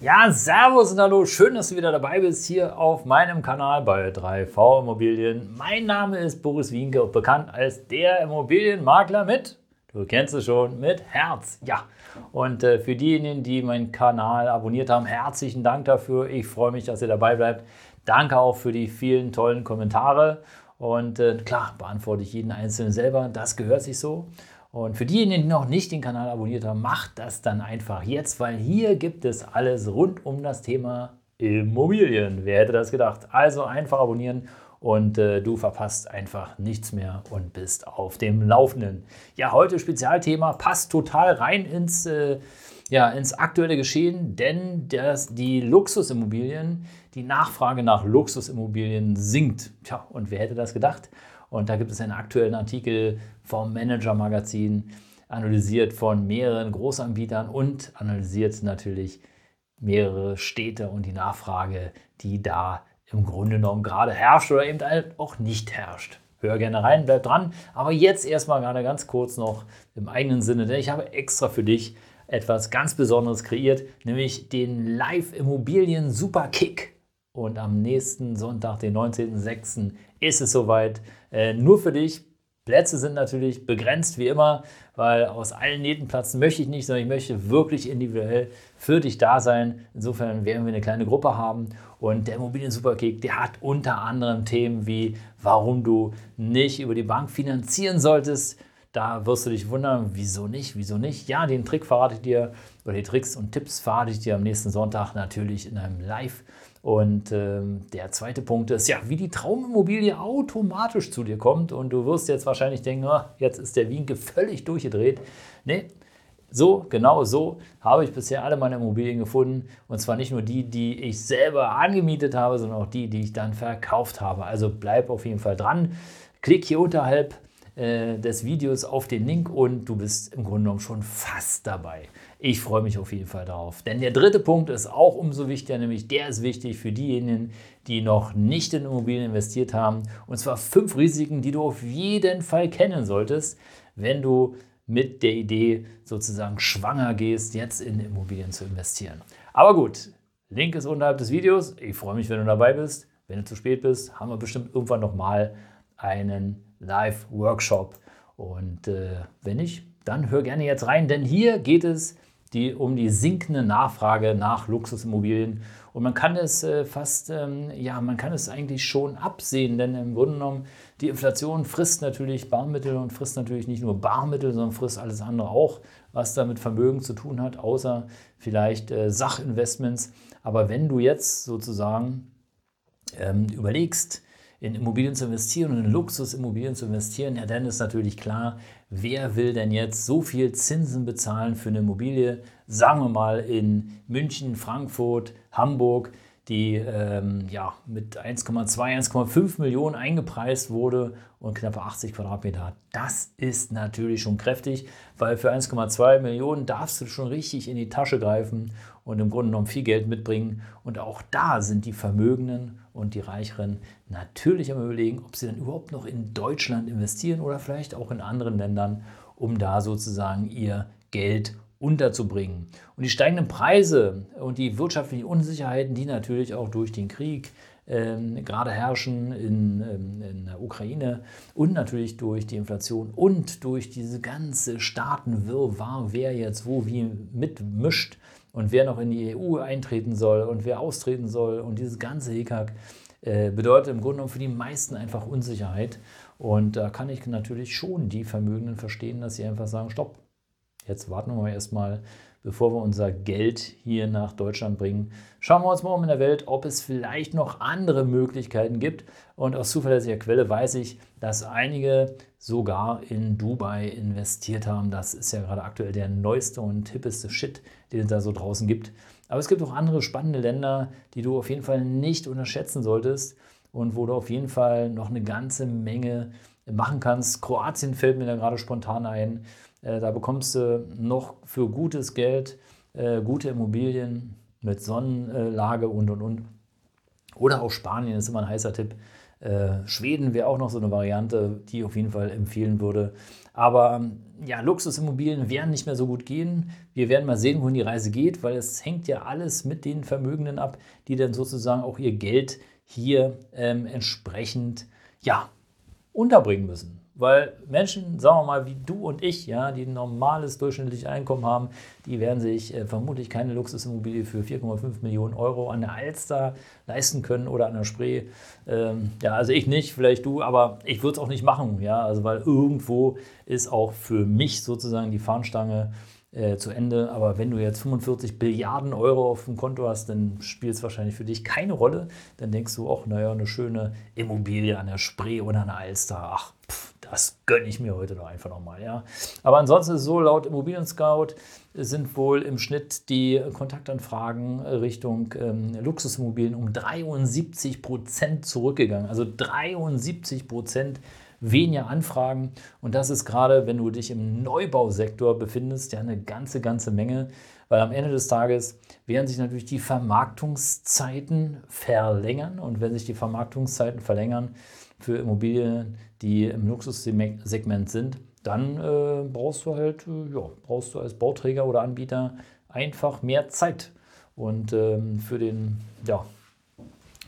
Ja, Servus und Hallo, schön, dass du wieder dabei bist hier auf meinem Kanal bei 3V Immobilien. Mein Name ist Boris Wienke, bekannt als der Immobilienmakler mit, du kennst es schon, mit Herz. Ja, und äh, für diejenigen, die meinen Kanal abonniert haben, herzlichen Dank dafür. Ich freue mich, dass ihr dabei bleibt. Danke auch für die vielen tollen Kommentare. Und äh, klar, beantworte ich jeden einzelnen selber. Das gehört sich so. Und für diejenigen, die noch nicht den Kanal abonniert haben, macht das dann einfach jetzt, weil hier gibt es alles rund um das Thema Immobilien. Wer hätte das gedacht? Also einfach abonnieren und äh, du verpasst einfach nichts mehr und bist auf dem Laufenden. Ja, heute Spezialthema passt total rein ins, äh, ja, ins aktuelle Geschehen, denn das, die Luxusimmobilien, die Nachfrage nach Luxusimmobilien sinkt. Tja, und wer hätte das gedacht? Und da gibt es einen aktuellen Artikel vom Manager Magazin, analysiert von mehreren Großanbietern und analysiert natürlich mehrere Städte und die Nachfrage, die da im Grunde genommen gerade herrscht oder eben halt auch nicht herrscht. Hör gerne rein, bleib dran. Aber jetzt erstmal gerade ganz kurz noch im eigenen Sinne, denn ich habe extra für dich etwas ganz Besonderes kreiert, nämlich den Live-Immobilien Super Kick. Und am nächsten Sonntag, den 19.06., ist es soweit. Äh, nur für dich. Plätze sind natürlich begrenzt wie immer, weil aus allen Nähten platzen möchte ich nicht, sondern ich möchte wirklich individuell für dich da sein. Insofern werden wir eine kleine Gruppe haben. Und der Immobilien Superkick, der hat unter anderem Themen wie, warum du nicht über die Bank finanzieren solltest. Da wirst du dich wundern, wieso nicht, wieso nicht. Ja, den Trick verrate ich dir, oder die Tricks und Tipps verrate ich dir am nächsten Sonntag natürlich in einem Live- und ähm, der zweite Punkt ist, ja, wie die Traumimmobilie automatisch zu dir kommt. Und du wirst jetzt wahrscheinlich denken, oh, jetzt ist der Wienke völlig durchgedreht. Nee, so, genau so habe ich bisher alle meine Immobilien gefunden. Und zwar nicht nur die, die ich selber angemietet habe, sondern auch die, die ich dann verkauft habe. Also bleib auf jeden Fall dran. Klick hier unterhalb äh, des Videos auf den Link und du bist im Grunde genommen schon fast dabei. Ich freue mich auf jeden Fall darauf. Denn der dritte Punkt ist auch umso wichtiger, nämlich der ist wichtig für diejenigen, die noch nicht in Immobilien investiert haben. Und zwar fünf Risiken, die du auf jeden Fall kennen solltest, wenn du mit der Idee sozusagen schwanger gehst, jetzt in Immobilien zu investieren. Aber gut, Link ist unterhalb des Videos. Ich freue mich, wenn du dabei bist. Wenn du zu spät bist, haben wir bestimmt irgendwann nochmal einen Live-Workshop. Und äh, wenn nicht, dann hör gerne jetzt rein, denn hier geht es die, um die sinkende Nachfrage nach Luxusimmobilien. Und man kann es äh, fast, ähm, ja, man kann es eigentlich schon absehen, denn im Grunde genommen, die Inflation frisst natürlich Barmittel und frisst natürlich nicht nur Barmittel, sondern frisst alles andere auch, was da mit Vermögen zu tun hat, außer vielleicht äh, Sachinvestments. Aber wenn du jetzt sozusagen ähm, überlegst, in Immobilien zu investieren und in Luxusimmobilien zu investieren, ja, dann ist natürlich klar, wer will denn jetzt so viel Zinsen bezahlen für eine Immobilie, sagen wir mal in München, Frankfurt, Hamburg, die ähm, ja, mit 1,2, 1,5 Millionen eingepreist wurde und knappe 80 Quadratmeter hat. Das ist natürlich schon kräftig, weil für 1,2 Millionen darfst du schon richtig in die Tasche greifen und im Grunde genommen viel Geld mitbringen. Und auch da sind die Vermögenden und die Reicheren natürlich am Überlegen, ob sie dann überhaupt noch in Deutschland investieren oder vielleicht auch in anderen Ländern, um da sozusagen ihr Geld unterzubringen. Und die steigenden Preise und die wirtschaftlichen Unsicherheiten, die natürlich auch durch den Krieg ähm, gerade herrschen in, ähm, in, der Ukraine und natürlich durch die Inflation und durch diese ganze Staatenwirrwarr, wer jetzt wo wie mitmischt und wer noch in die EU eintreten soll und wer austreten soll und dieses ganze Hickhack äh, bedeutet im Grunde genommen für die meisten einfach Unsicherheit. Und da kann ich natürlich schon die Vermögenden verstehen, dass sie einfach sagen, stopp, jetzt warten wir erstmal, bevor wir unser Geld hier nach Deutschland bringen. Schauen wir uns mal um in der Welt, ob es vielleicht noch andere Möglichkeiten gibt. Und aus zuverlässiger Quelle weiß ich, dass einige sogar in Dubai investiert haben. Das ist ja gerade aktuell der neueste und hippeste Shit, den es da so draußen gibt. Aber es gibt auch andere spannende Länder, die du auf jeden Fall nicht unterschätzen solltest. und wo du auf jeden Fall noch eine ganze Menge machen kannst. Kroatien fällt mir da gerade spontan ein. Äh, da bekommst du noch für gutes Geld äh, gute Immobilien mit Sonnenlage und und und. Oder auch Spanien ist immer ein heißer Tipp. Äh, Schweden wäre auch noch so eine Variante, die ich auf jeden Fall empfehlen würde. Aber ja, Luxusimmobilien werden nicht mehr so gut gehen. Wir werden mal sehen, wohin die Reise geht, weil es hängt ja alles mit den Vermögenden ab, die dann sozusagen auch ihr Geld hier ähm, entsprechend ja, unterbringen müssen. Weil Menschen, sagen wir mal, wie du und ich, ja, die ein normales durchschnittliches Einkommen haben, die werden sich äh, vermutlich keine Luxusimmobilie für 4,5 Millionen Euro an der Alster leisten können oder an der Spree. Ähm, ja, also ich nicht, vielleicht du, aber ich würde es auch nicht machen, ja, also weil irgendwo ist auch für mich sozusagen die Fahnenstange äh, zu Ende. Aber wenn du jetzt 45 Billiarden Euro auf dem Konto hast, dann spielt es wahrscheinlich für dich keine Rolle. Dann denkst du auch, naja, eine schöne Immobilie an der Spree oder an der Alster, ach, pff, das gönne ich mir heute doch einfach nochmal. Ja. Aber ansonsten ist es so, laut Immobilien Scout sind wohl im Schnitt die Kontaktanfragen Richtung ähm, Luxusimmobilien um 73 Prozent zurückgegangen. Also 73 Prozent weniger Anfragen. Und das ist gerade, wenn du dich im Neubausektor befindest, ja eine ganze, ganze Menge. Weil am Ende des Tages werden sich natürlich die Vermarktungszeiten verlängern. Und wenn sich die Vermarktungszeiten verlängern für Immobilien, die im Luxussegment sind, dann äh, brauchst du halt, äh, ja, brauchst du als Bauträger oder Anbieter einfach mehr Zeit. Und ähm, für den, ja,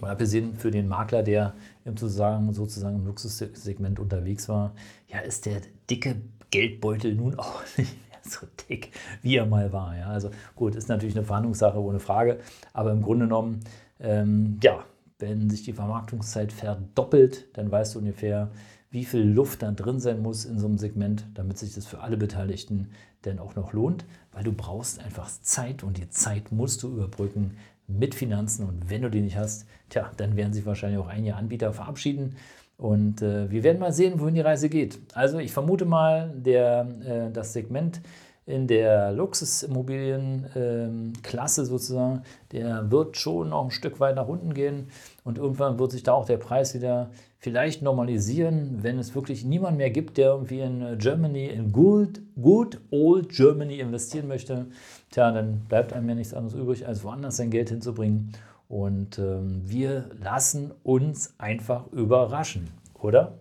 mal abgesehen für den Makler, der im sozusagen, sozusagen im Luxussegment unterwegs war, ja, ist der dicke Geldbeutel nun auch nicht mehr so dick, wie er mal war. Ja. Also gut, ist natürlich eine Verhandlungssache ohne Frage, aber im Grunde genommen, ähm, ja, wenn sich die Vermarktungszeit verdoppelt, dann weißt du ungefähr, wie viel Luft da drin sein muss in so einem Segment, damit sich das für alle Beteiligten denn auch noch lohnt, weil du brauchst einfach Zeit und die Zeit musst du überbrücken mit Finanzen und wenn du die nicht hast, tja, dann werden sich wahrscheinlich auch einige Anbieter verabschieden und äh, wir werden mal sehen, wohin die Reise geht. Also ich vermute mal, der, äh, das Segment in der Luxusimmobilienklasse ähm, sozusagen, der wird schon noch ein Stück weit nach unten gehen und irgendwann wird sich da auch der Preis wieder vielleicht normalisieren, wenn es wirklich niemand mehr gibt, der irgendwie in Germany, in good, good old Germany investieren möchte. Tja, dann bleibt einem ja nichts anderes übrig, als woanders sein Geld hinzubringen. Und ähm, wir lassen uns einfach überraschen, oder?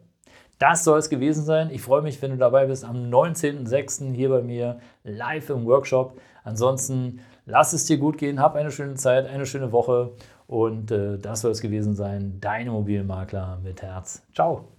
Das soll es gewesen sein. Ich freue mich, wenn du dabei bist am 19.06. hier bei mir live im Workshop. Ansonsten lass es dir gut gehen, hab eine schöne Zeit, eine schöne Woche und äh, das soll es gewesen sein. Dein Immobilienmakler mit Herz. Ciao.